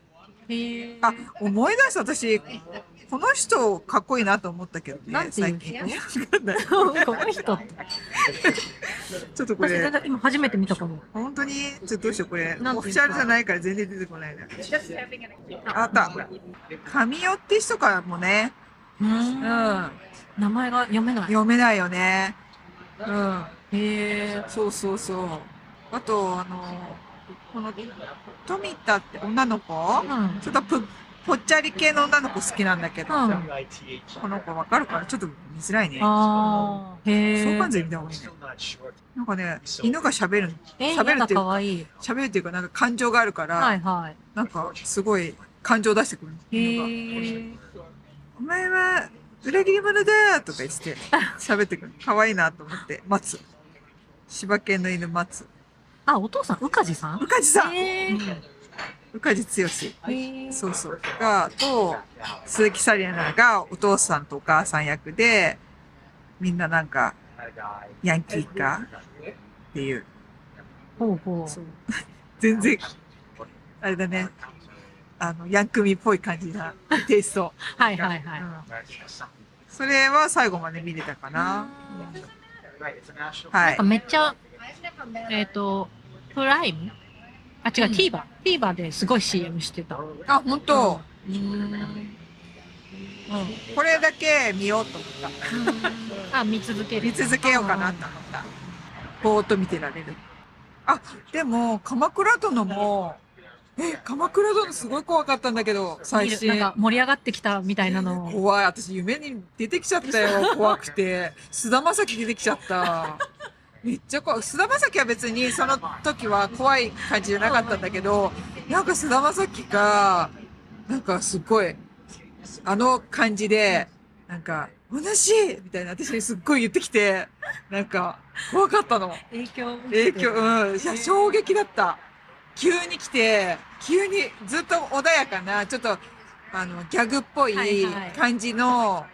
あ、思い出した私、この人かっこいいなと思ったけどね、最近。この人。ちょっとこれ今初めて見たかも。本当に、ちょっとどうしよう、これ。オフィシャルじゃないから全然出てこないな。あった。神代って人からもね、ううんん、。名前が読めない。読めないよね。うん。へえ。そうそうそう。あと、あの、この、富田って女の子、うん。ちょっとぷぽっちゃり系の女の子好きなんだけど、うんこの子わかるかな？ちょっと見づらいね。ああ。へえ。相関図見た方がいいね。なんかね、犬が喋る、喋るっていう。喋るっていうかなんか感情があるから、はいはい。なんかすごい感情出してくる。へ犬がえ。お前は裏切り者だとか言って喋ってくる。可愛いなと思って、待つ。柴犬の犬待つ。あ、お父さん、宇梶さん？宇梶さんへえ。宇梶剛。そうそう。が、と、鈴木紗理奈がお父さんとお母さん役で、みんななんか、ヤンキーかっていう。ほうほそう 全然、あれだね。あの、ヤンクミっぽい感じなテイスト。う。はいはいはい。うんそれは最後まで見れたかな。はい。めっちゃ、えっ、と、プライム？あ、違う、うん TVer。TVer ですごい CM してた。あ、本当、うん。これだけ見ようと思った。あ、見続ける。見続けようかなと思った。ぼーっと見てられる。あ、でも、鎌倉殿も、え、鎌倉殿すごい怖かったんだけど、最見る新。なんか盛り上がってきたみたいなのを。怖い。私夢に出てきちゃったよ。怖くて。菅田将暉出てきちゃった。めっちゃ怖い。菅田将暉は別にその時は怖い感じじゃなかったんだけど、なんか菅田将暉が、なんかすごい、あの感じで、なんか、同じみたいな私にすっごい言ってきて、なんか、怖かったの。影響影響、うん。いや、衝撃だった。急に来て、急にずっと穏やかな、ちょっと、あの、ギャグっぽいはいはい感じの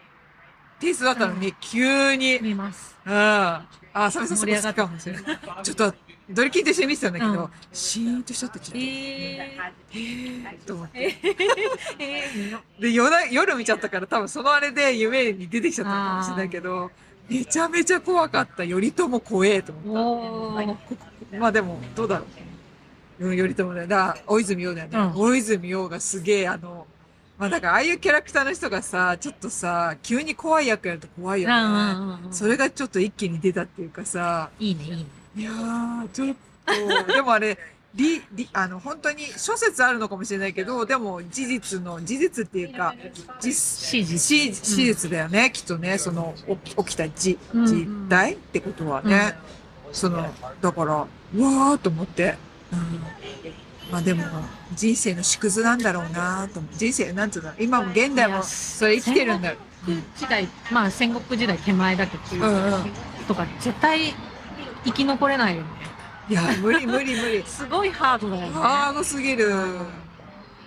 テイストだったのに、急に、うん。見ます。あ、サメさん盛り上がって好きかもしれない。ちょっと、ドリキンと一緒に見てたんだけど、うんシーンとしちゃってちょっと、ええー、ーと思って。えー、で、夜な、夜見ちゃったから多分そのあれで夢に出てきちゃったのかもしれないけど、めちゃめちゃ怖かった。頼朝怖えと思った。まあでも、どうだろう。うん、頼朝だよ。だから大泉洋だよね。うん大泉洋がすげえ、あの、まあだからああいうキャラクターの人がさ、ちょっとさ、急に怖い役やると怖いよね。うんうんうんそれがちょっと一気に出たっていうかさ、いいね、いいね。いやー、ちょっと、でもあれ、り、り、あの、本当に諸説あるのかもしれないけど、でも事実の、事実っていうか、実、史実。史史実だよね、きっとね、その、起きたじうんうん実態ってことはね。その、だから、うわーと思って。うん、まあでも、人生の縮図なんだろうなと。人生、なんつうの、今も現代もそれ生きてるんだよ。時代、まあ戦国時代手前だけど、うんうん。とか絶対生き残れないよね。いや、無理無理無理。すごいハードだよね。ハードすぎる。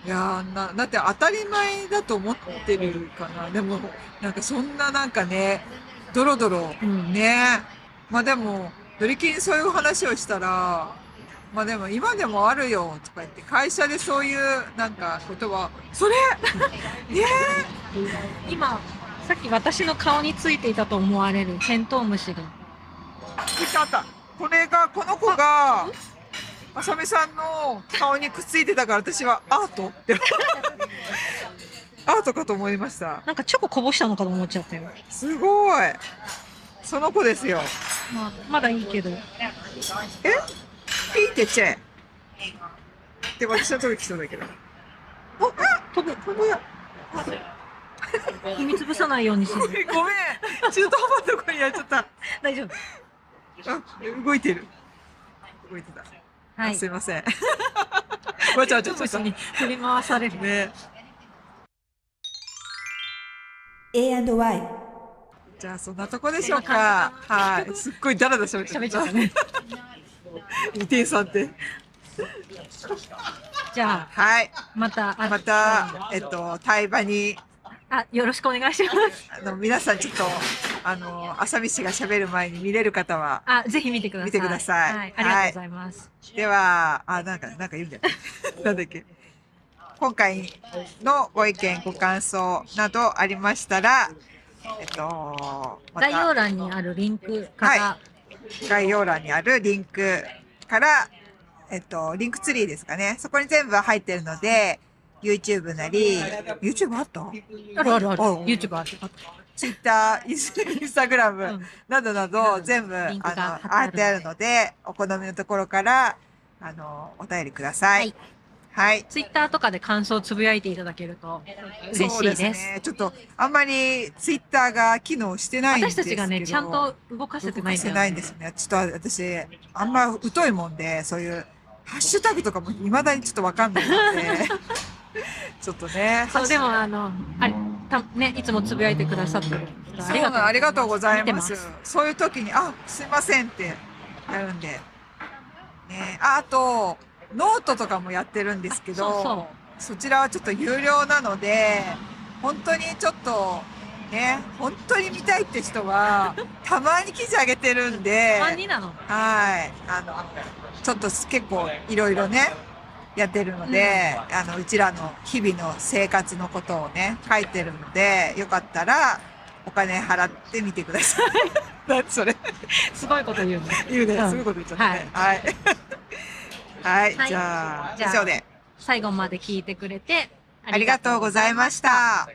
いやーな、だって当たり前だと思ってるかな。でも、なんかそんななんかね、ドロドロ、うんね。まあでも、ドリキンそういう話をしたら、まあでも今でもあるよとか言って、会社でそういうなんかことは、それ？ね？今、さっき私の顔についていたと思われるテントウムシが。あったあった。これが、この子が、あさみさんの顔にくっついてたから私はアート？って。アートかと思いました。なんかチョコこぼしたのかと思っちゃったよ。すごい。その子ですよ。まあ、まだいいけど。え？ピーってチェで、私のとこ来そうだけど。お、あ飛ぶ。飛ぶ。踏み潰さないようにする。ごめん。中途半端なとこにやっちゃった。大丈夫。あ、動いてる。動いてた。はい。あすいません。わちゃわちゃちゃっに振り回されるた。。ね。A&Y じゃあ、そんなとこでしょうか。はい。すっごいダラダラ喋って喋っちゃったね。二点さんって。じゃあ、はい。また、あまた、えっと、対場に、あ、よろしくお願いします。あの、皆さんちょっと、あの、朝飯が喋る前に見れる方は、あ、ぜひ見てください。見てくださいはい。ありがとうございます。では、あ、なんか、なんか言うんだよ。なんだっけ。今回のご意見、ご感想などありましたら、えっと、ま概要た欄にあるリンクから、は概要欄にあるリンクから、えっと、リンクツリーですかね。そこに全部入ってるので、YouTube なり、YouTube あった？あるあるある。YouTube ある。Twitter、インスインスタグラム、うんなどなど全部、あの、貼ってある貼ってあるので、お好みのところから、あの、お便りください。はい。Twitter とかで感想をつぶやいていただけると嬉しそういです。ね。ちょっと、あんまりツイッターが機能してないんですけど。私たちがね、ちゃんと動かせてないんだよ動かせないんですね。ちょっと私、あんま疎いもんで、そういう、ハッシュタグとかも未だにちょっとわかんないので、ちょっとね。そう、でもあの、あれ、たね、いつもつぶやいてくださってる。そうなのありがとうございます見てそういう時に、あ、すいませんってやるんで。ねああと、ノートとかもやってるんですけど、そちらはちょっと有料なので、本当にちょっと、ね、本当に見たいって人は、たまに記事上げてるんで、たまになの。はい。あの、ちょっと結構いろいろね、やってるので、あの、うちらの日々の生活のことをね、書いてるので、よかったら、お金払ってみてください。何それすごいこと言うね。言うね。うんすごいこと言っちゃったね。はい。はい。はいじゃあ、じゃあ以上で、最後まで聞いてくれてありがとうございました。